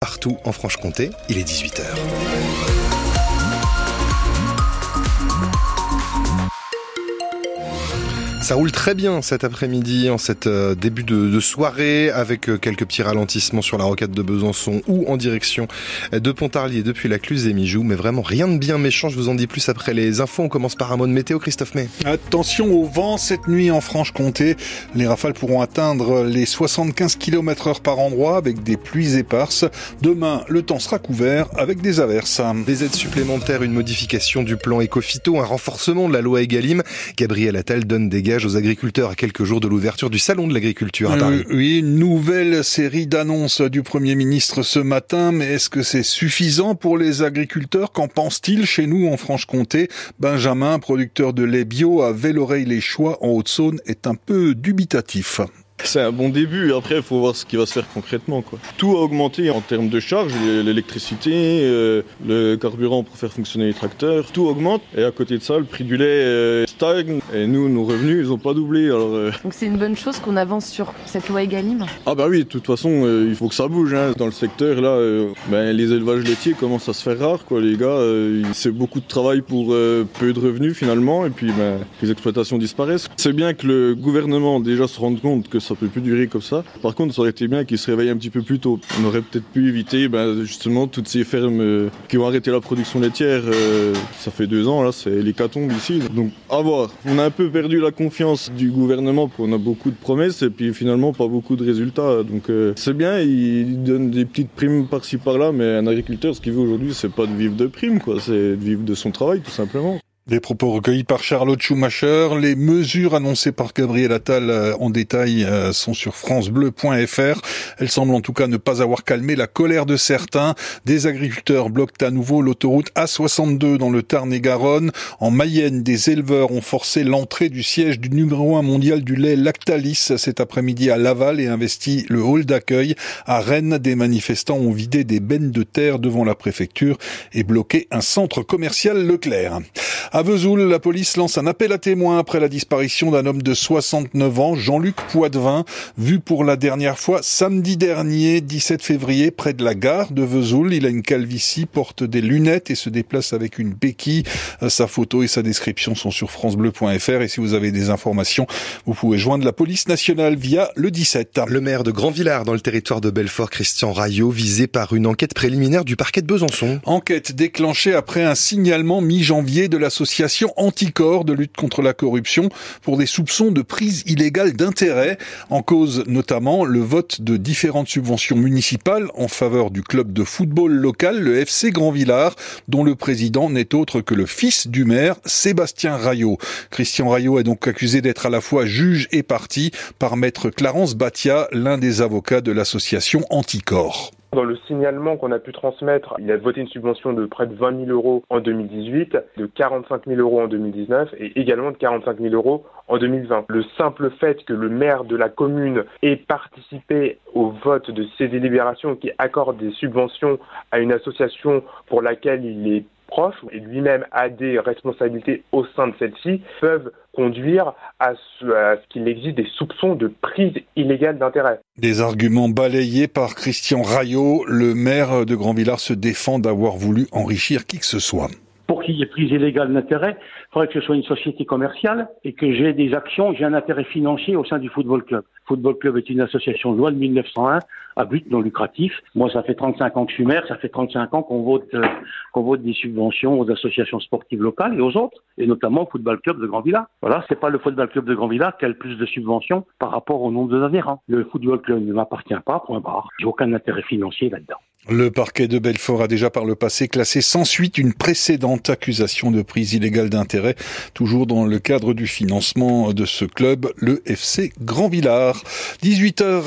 partout en Franche-Comté. Il est 18h. Ça roule très bien cet après-midi, en cet euh, début de, soirée, avec euh, quelques petits ralentissements sur la rocade de Besançon ou en direction de Pontarlier depuis la Cluse et Mijoux. Mais vraiment rien de bien méchant, je vous en dis plus après les infos. On commence par un mot de météo, Christophe May. Attention au vent cette nuit en Franche-Comté. Les rafales pourront atteindre les 75 km heure par endroit avec des pluies éparses. Demain, le temps sera couvert avec des averses. Des aides supplémentaires, une modification du plan éco-phyto, un renforcement de la loi Egalim. Gabriel Attal donne des aux agriculteurs à quelques jours de l'ouverture du salon de l'agriculture à Paris. Euh, oui, une nouvelle série d'annonces du Premier ministre ce matin, mais est-ce que c'est suffisant pour les agriculteurs? Qu'en pense-t-il chez nous en Franche-Comté? Benjamin, producteur de lait bio à Velloreille-les-Choix en Haute-Saône, est un peu dubitatif. C'est un bon début. Après, il faut voir ce qui va se faire concrètement. Quoi. Tout a augmenté en termes de charges, l'électricité, euh, le carburant pour faire fonctionner les tracteurs, tout augmente. Et à côté de ça, le prix du lait euh, stagne. Et nous, nos revenus, ils n'ont pas doublé. Alors, euh. Donc c'est une bonne chose qu'on avance sur cette loi Egalim? Ah bah oui, de toute façon, il faut que ça bouge. Hein. Dans le secteur, là, ben, les élevages laitiers commencent à se faire rares. Quoi. Les gars, c'est beaucoup de travail pour peu de revenus finalement. Et puis, ben, les exploitations disparaissent. C'est bien que le gouvernement déjà se rende compte que ça peut plus durer comme ça. Par contre, ça aurait été bien qu'ils se réveillent un petit peu plus tôt. On aurait peut-être pu éviter ben, justement toutes ces fermes euh, qui ont arrêté la production laitière. Euh, ça fait deux ans, là, c'est l'hécatombe ici. Donc, à voir. On a un peu perdu la confiance du gouvernement, on a beaucoup de promesses et puis finalement pas beaucoup de résultats. Donc, euh, c'est bien, ils donnent des petites primes par-ci par-là, mais un agriculteur, ce qu'il veut aujourd'hui, c'est pas de vivre de primes, quoi, c'est de vivre de son travail, tout simplement. Des propos recueillis par Charlotte Schumacher. Les mesures annoncées par Gabriel Attal euh, en détail euh, sont sur francebleu.fr. Elles semblent en tout cas ne pas avoir calmé la colère de certains. Des agriculteurs bloquent à nouveau l'autoroute A62 dans le Tarn-et-Garonne. En Mayenne, des éleveurs ont forcé l'entrée du siège du numéro 1 mondial du lait Lactalis cet après-midi à Laval et investi le hall d'accueil. À Rennes, des manifestants ont vidé des bennes de terre devant la préfecture et bloqué un centre commercial Leclerc. À Vesoul, la police lance un appel à témoins après la disparition d'un homme de 69 ans, Jean-Luc Poitvin, vu pour la dernière fois samedi dernier, 17 février, près de la gare de Vesoul. Il a une calvitie, porte des lunettes et se déplace avec une béquille. Euh, sa photo et sa description sont sur francebleu.fr et si vous avez des informations, vous pouvez joindre la police nationale via le 17. Le maire de Grand-Villard dans le territoire de Belfort, Christian Rayot, visé par une enquête préliminaire du parquet de Besançon. Enquête déclenchée après un signalement mi-janvier de la association Anticorps de lutte contre la corruption pour des soupçons de prise illégale d'intérêt, en cause notamment le vote de différentes subventions municipales en faveur du club de football local, le FC Grand Villard, dont le président n'est autre que le fils du maire, Sébastien Rayot. Christian Rayot est donc accusé d'être à la fois juge et parti par maître Clarence Batia, l'un des avocats de l'association Anticorps. Dans le signalement qu'on a pu transmettre, il a voté une subvention de près de 20 000 euros en 2018, de 45 000 euros en 2019 et également de 45 000 euros en 2020. Le simple fait que le maire de la commune ait participé au vote de ces délibérations qui accordent des subventions à une association pour laquelle il est proche et lui-même a des responsabilités au sein de celle-ci peuvent conduire à ce, qu'il existe des soupçons de prise illégale d'intérêt. Des arguments balayés par Christian Rayot, le maire de Grand-Villard se défend d'avoir voulu enrichir qui que ce soit y ait prise illégale d'intérêt, il faudrait que ce soit une société commerciale et que j'ai des actions, j'ai un intérêt financier au sein du football club. Football Club est une association de loi de 1901 à but non lucratif. Moi, ça fait 35 ans que je suis maire, ça fait 35 ans qu'on vote, euh, qu'on vote des subventions aux associations sportives locales et aux autres, et notamment au Football Club de Grand Villa. Voilà, c'est pas le Football Club de Grand Villa qui a le plus de subventions par rapport au nombre d'adhérents. Le Football Club ne m'appartient pas, point barre. J'ai aucun intérêt financier là-dedans. Le parquet de Belfort a déjà par le passé classé sans suite une précédente accusation de prise illégale d'intérêt, toujours dans le cadre du financement de ce club, le FC Grand Villard. 18h